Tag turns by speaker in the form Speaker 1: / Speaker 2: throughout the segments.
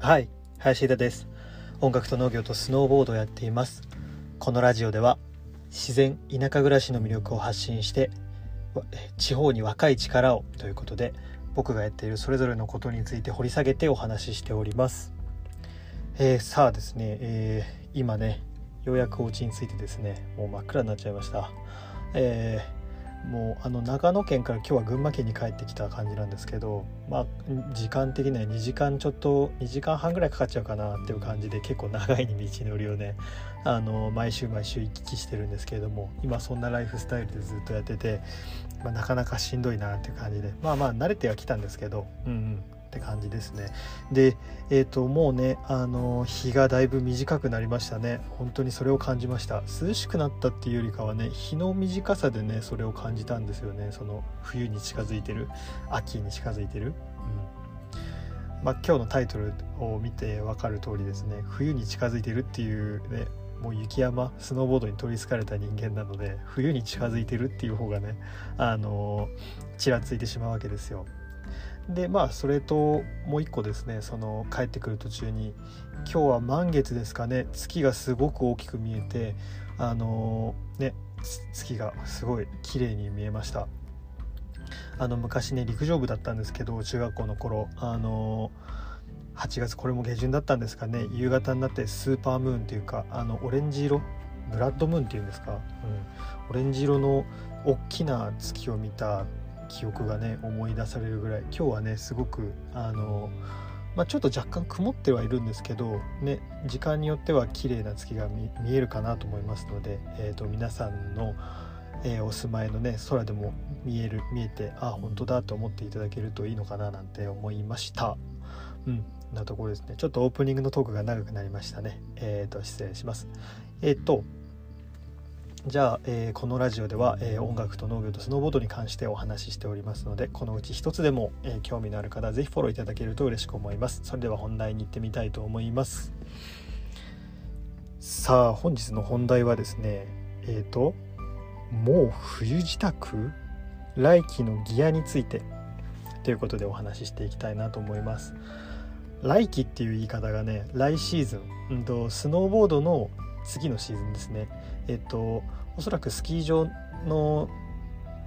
Speaker 1: はい林田です。音楽と農業とスノーボードをやっています。このラジオでは自然田舎暮らしの魅力を発信して地方に若い力をということで僕がやっているそれぞれのことについて掘り下げてお話ししております、えー、さあですね、えー、今ねようやくお家についてですねもう真っ暗になっちゃいました、えーもうあの長野県から今日は群馬県に帰ってきた感じなんですけどまあ時間的には2時間ちょっと2時間半ぐらいかかっちゃうかなっていう感じで結構長い道のりをねあの毎週毎週行き来してるんですけれども今そんなライフスタイルでずっとやってて、まあ、なかなかしんどいなっていう感じでまあまあ慣れてはきたんですけどうんうん。って感じですね。でえっ、ー、ともうねあの日がだいぶ短くなりましたね。本当にそれを感じました。涼しくなったっていうよりかはね日の短さでねそれを感じたんですよね。その冬に近づいてる秋に近づいてる、うん。まあ、今日のタイトルを見て分かる通りですね。冬に近づいてるっていうねもう雪山スノーボードに取りつかれた人間なので冬に近づいてるっていう方がねあのちらついてしまうわけですよ。でまあそれともう一個ですねその帰ってくる途中に今日は満月ですかね月がすごく大きく見えてあのー、ね月がすごい綺麗に見えました。あの昔ね陸上部だったんですけど中学校の頃あのー、8月これも下旬だったんですかね夕方になってスーパームーンっていうかあのオレンジ色ブラッドムーンっていうんですか、うん、オレンジ色の大きな月を見た記憶がね思い出されるぐらい今日はねすごくあの、まあ、ちょっと若干曇ってはいるんですけど、ね、時間によっては綺麗な月が見えるかなと思いますので、えーと、皆さんの、えー、お住まいのね空でも見える見えてあ本当だと思っていただけるといいのかななんて思いました。うんなところですね。ちょっとオープニングのトークが長くなりましたね。えっ、ー、と失礼します。えっ、ー、とじゃあ、えー、このラジオでは、えー、音楽と農業とスノーボードに関してお話ししておりますのでこのうち一つでも、えー、興味のある方は是非フォローいただけると嬉しく思います。それでは本題に行ってみたいと思います。さあ本日の本題はですねえっ、ともう冬支度来季のギアについてということでお話ししていきたいなと思います。来季っていう言い方がね来シーズン、スノーボードの次のシーズンですねえっとおそらくスキー場の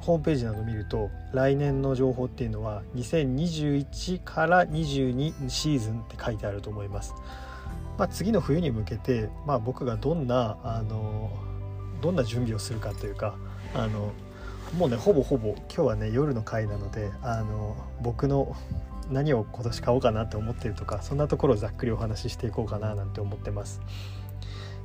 Speaker 1: ホームページなど見ると来年の情報っていうのは2021から22シーズンって書いてあると思います。まあ、次の冬に向けて、まあ、僕がどんなあのどんな準備をするかというかあのもうねほぼほぼ今日はね夜の回なのであの僕の何を今年買おうかなって思ってるとかそんなところをざっくりお話ししていこうかななんて思ってます。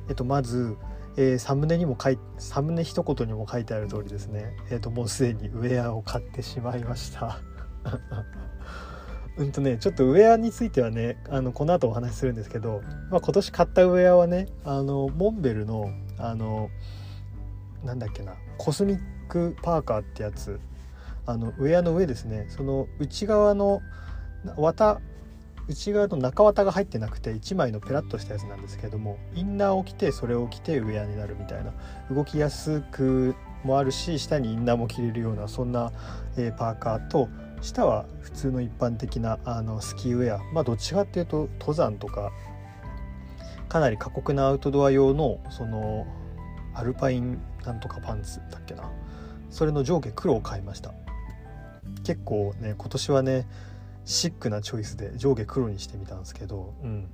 Speaker 1: えっと、まず、えー、サムネにも書いサムネ一言にも書いてある通りですね、えっと、もうすでにウェアを買ってしまいました。うんとねちょっとウェアについてはねあのこの後お話しするんですけど、まあ、今年買ったウェアはねあのモンベルのあのなんだっけなコスミックパーカーってやつ。あのウェアの上ですね。その内側の綿内側の中綿が入ってなくて1枚のペラッとしたやつなんですけどもインナーを着てそれを着てウェアになるみたいな。動きやすくもあるし下にインナーも着れるようなそんな、え、パーカーと下は普通の一般的なあのスキーウェア。まあどっちかっていうと登山とかかなり過酷なアウトドア用のそのアルパインなんとかパンツだっけな。それの上下黒を買いました。結構ね今年はねシックなチョイスで上下黒にしてみたんですけど、うん、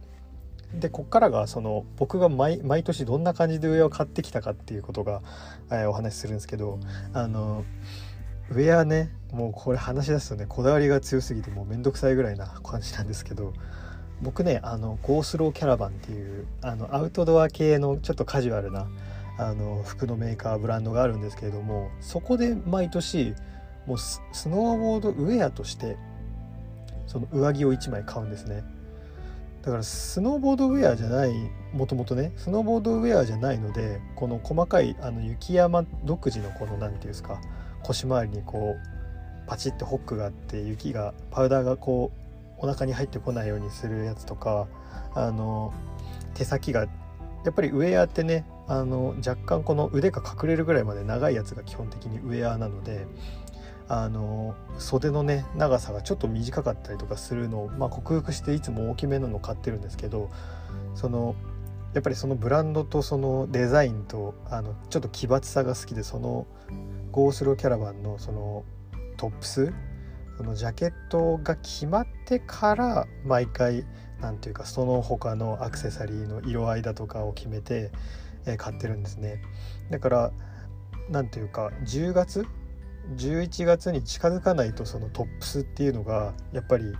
Speaker 1: でこっからがその僕が毎年どんな感じでウェアを買ってきたかっていうことが、えー、お話しするんですけどあのウェアねもうこれ話し出すとねこだわりが強すぎてもうめんどくさいぐらいな感じなんですけど僕ねあのゴースローキャラバンっていうあのアウトドア系のちょっとカジュアルなあの服のメーカーブランドがあるんですけれどもそこで毎年もうスノーボードウェアとしてその上着を1枚買うんですね。だからスノーボードウェアじゃないもともとねスノーボードウェアじゃないのでこの細かいあの雪山独自のこの何て言うんですか腰回りにこうパチッてホックがあって雪がパウダーがこうお腹に入ってこないようにするやつとかあの手先がやっぱりウェアってねあの若干この腕が隠れるぐらいまで長いやつが基本的にウェアなのであの袖のね長さがちょっと短かったりとかするのを、まあ、克服していつも大きめなのを買ってるんですけどそのやっぱりそのブランドとそのデザインとあのちょっと奇抜さが好きでそのゴースローキャラバンのそのトップスそのジャケットが決まってから毎回何ていうかその他のアクセサリーの色合いだとかを決めて、え買ってるんですね。だから何ていうか10月11月に近づかないとそのトップスっていうのがやっぱり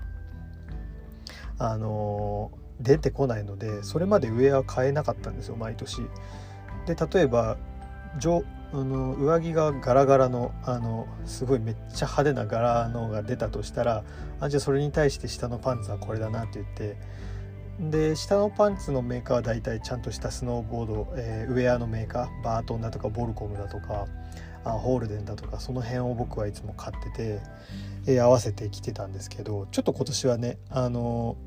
Speaker 1: あの出てこないのでそれまでウェア買えなかったんですよ毎年。で例えばあの上着がガラガラのあのすごいめっちゃ派手な柄のが出たとしたらあじゃあそれに対して下のパンツはこれだなって言ってで下のパンツのメーカーは大体ちゃんとしたスノーボード、えー、ウェアのメーカーバートンだとかボルコムだとかあホールデンだとかその辺を僕はいつも買ってて、えー、合わせてきてたんですけどちょっと今年はねあの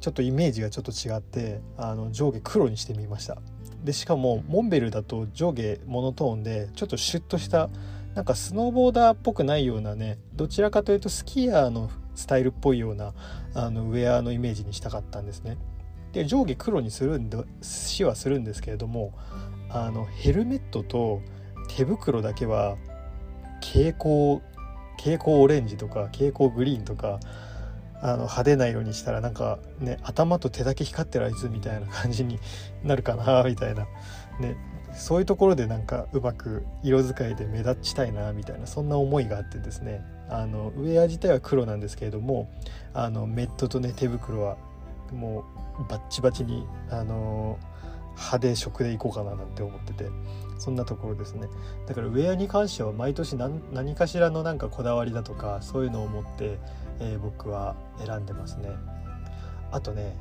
Speaker 1: ちょっとイメージがちょっと違ってあの上下黒にしてみましたでしかもモンベルだと上下モノトーンでちょっとシュッとしたなんかスノーボーダーっぽくないようなねどちらかというとスキーヤーのスタイルっぽいようなあのウェアのイメージにしたかったんですね。で上下黒にするんでしはするんですけれどもあのヘルメットと手袋だけは蛍光蛍光オレンジとか蛍光グリーンとかあの派手な色にしたらなんかね頭と手だけ光ってるあいつみたいな感じになるかな みたいな。ねそういうところでなんかうまく色使いで目立ちたいなみたいなそんな思いがあってですね。あのウェア自体は黒なんですけれどもあのメットとね手袋はもうバッチバチにあの派手色でいこうかななんて思っててそんなところですね。だからウェアに関しては毎年何かしらのなんかこだわりだとかそういうのを持ってえー、僕は選んでますね。あとね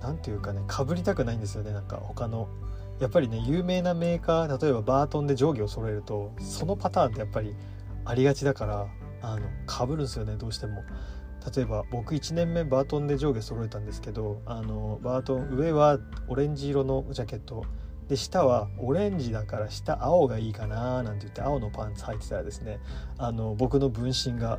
Speaker 1: 何ていうかねかぶりたくないんですよね。なんか他のやっぱりね有名なメーカー例えばバートンで上下を揃えるとそのパターンってやっぱりありがちだからあのかぶるんですよねどうしても。例えば僕1年目バートンで上下揃えたんですけどあのバートン上はオレンジ色のジャケット。で下はオレンジだから下青がいいかななんて言って青のパンツ履いてたらですねあの僕の分身が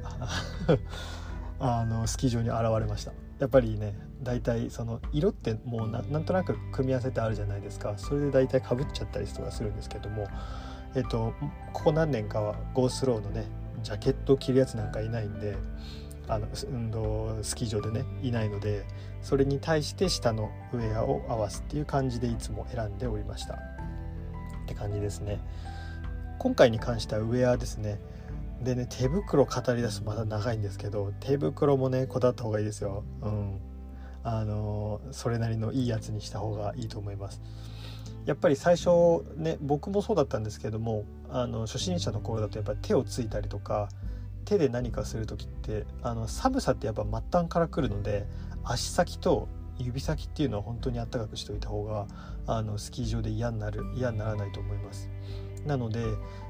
Speaker 1: あのスキー場に現れました。やっぱりね大体その色ってもうなんとなく組み合わせてあるじゃないですか。それで大体かぶっちゃったりとかするんですけどもえっとここ何年かはゴースローのねジャケットを着るやつなんかいないんであの運動スキー場でねいないのでそれに対して下のウェアを合わすっていう感じでいつも選んでおりました。って感じですね。今回に関してはウェアですね。でね手袋語り出すとまだ長いんですけど手袋もねこだわった方がいいですよ。うん。あのそれなりのいいやつにした方がいいと思います。やっぱり最初ね僕もそうだったんですけどもあの初心者の頃だとやっぱり手をついたりとか手で何かする時ってあの寒さってやっぱ末端から来るので足先と指先っていうのは本当にあったかくしておいた方があのスキー場で嫌になる嫌にならないと思います。なので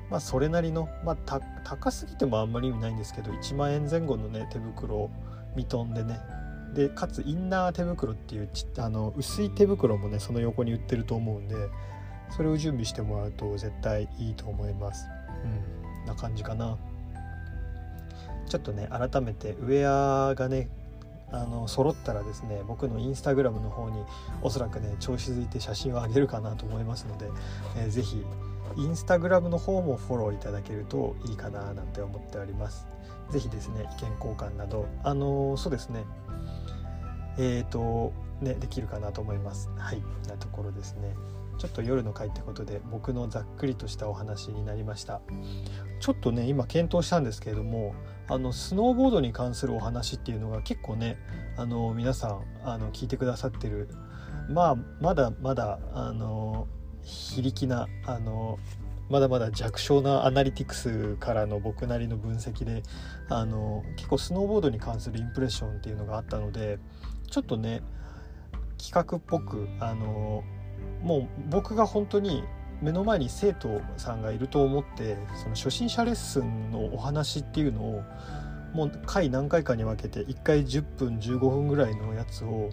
Speaker 1: まあ、それなりの、まあ、高すぎてもあんまり意味ないんですけど1万円前後のね手袋を見とんでねでかつインナー手袋っていうちあの薄い手袋もねその横に売ってると思うんでそれを準備してもらうと絶対いいと思います。うんな感じかな。ちょっとね改めてウェアがねあの揃ったらですね僕のインスタグラムの方におそらくね調子づいて写真をあげるかなと思いますので、えー、ぜひインスタグラムの方もフォローいただけるといいかななんて思っております。ぜひですね意見交換などあのそうですねえっ、ー、とねできるかなと思います。はいなところですね。ちょっと夜の会ってことで僕のざっくりとしたお話になりました。ちょっとね今検討したんですけれどもあのスノーボードに関するお話っていうのが結構ねあの皆さんあの聞いてくださってる。まあまだまだあの非力なあのまだまだ弱小なアナリティクスからの僕なりの分析であの結構スノーボードに関するインプレッションっていうのがあったのでちょっとね企画っぽくあのもう僕が本当に目の前に生徒さんがいると思ってその初心者レッスンのお話っていうのをもう回何回かに分けて1回10分15分ぐらいのやつを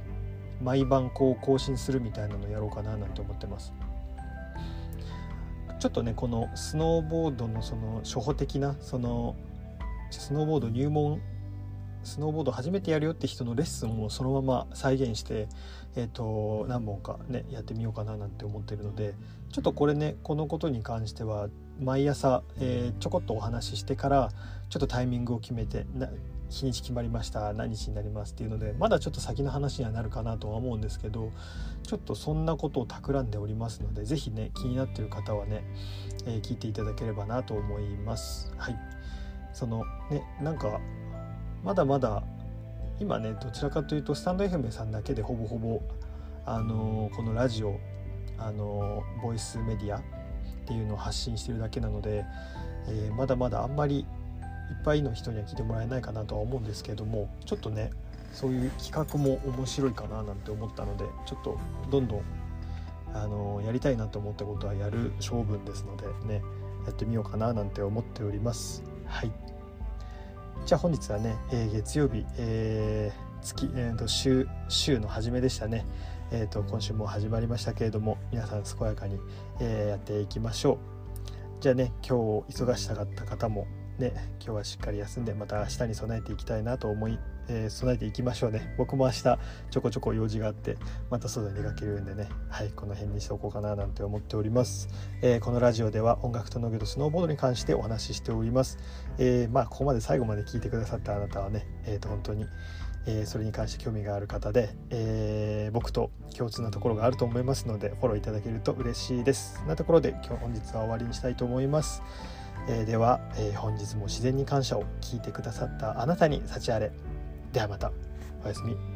Speaker 1: 毎晩こう更新するみたいなのをやろうかななんて思ってます。ちょっとねこのスノーボードのその初歩的なそのスノーボード入門スノーボード初めてやるよって人のレッスンをそのまま再現して、えーと、何本かねやってみようかななんて思ってるのでちょっとこれねこのことに関しては毎朝、えー、ちょこっとお話ししてからちょっとタイミングを決めてな日にち決まりました何日になりますっていうのでまだちょっと先の話にはなるかなとは思うんですけどちょっとそんなことを企んでおりますので是非ね気になってる方はね、えー、聞いていただければなと思います。はいそのねなんかまだまだ今ねどちらかというとスタンド FM さんだけでほぼほぼあのこのラジオあのボイスメディアっていうのを発信してるだけなので、えー、まだまだあんまりいっぱいの人には聞いてもらえないかなとは思うんですけどもちょっとねそういう企画も面白いかななんて思ったのでちょっとどんどんあのやりたいなと思ったことはやる性分ですのでねやってみようかななんて思っております。はいじゃあ本日はね、えー、月曜日、えー、月、えーと、週週の初めでしたね、えーと、今週も始まりましたけれども皆さん健やかに、えー、やっていきましょう。じゃあね今日忙しかった方もね今日はしっかり休んでまた明日に備えていきたいなと思いえー、備えていきましょうね。僕も明日ちょこちょこ用事があってまた外に出かけるんでね。はいこの辺にしておこうかななんて思っております、えー、このラジオでは音楽と農業とスノーボードに関してお話ししております、えー、まあここまで最後まで聞いてくださったあなたはねえっ、と本当にえ、それに関して興味がある方で、えー、僕と共通なところがあると思いますのでフォローいただけると嬉しいです。なところで今日本日は終わりにしたいと思います、えー、では、え本日も自然に感謝を聞いてくださったあなたに幸あれ。ではまた。おやすみ。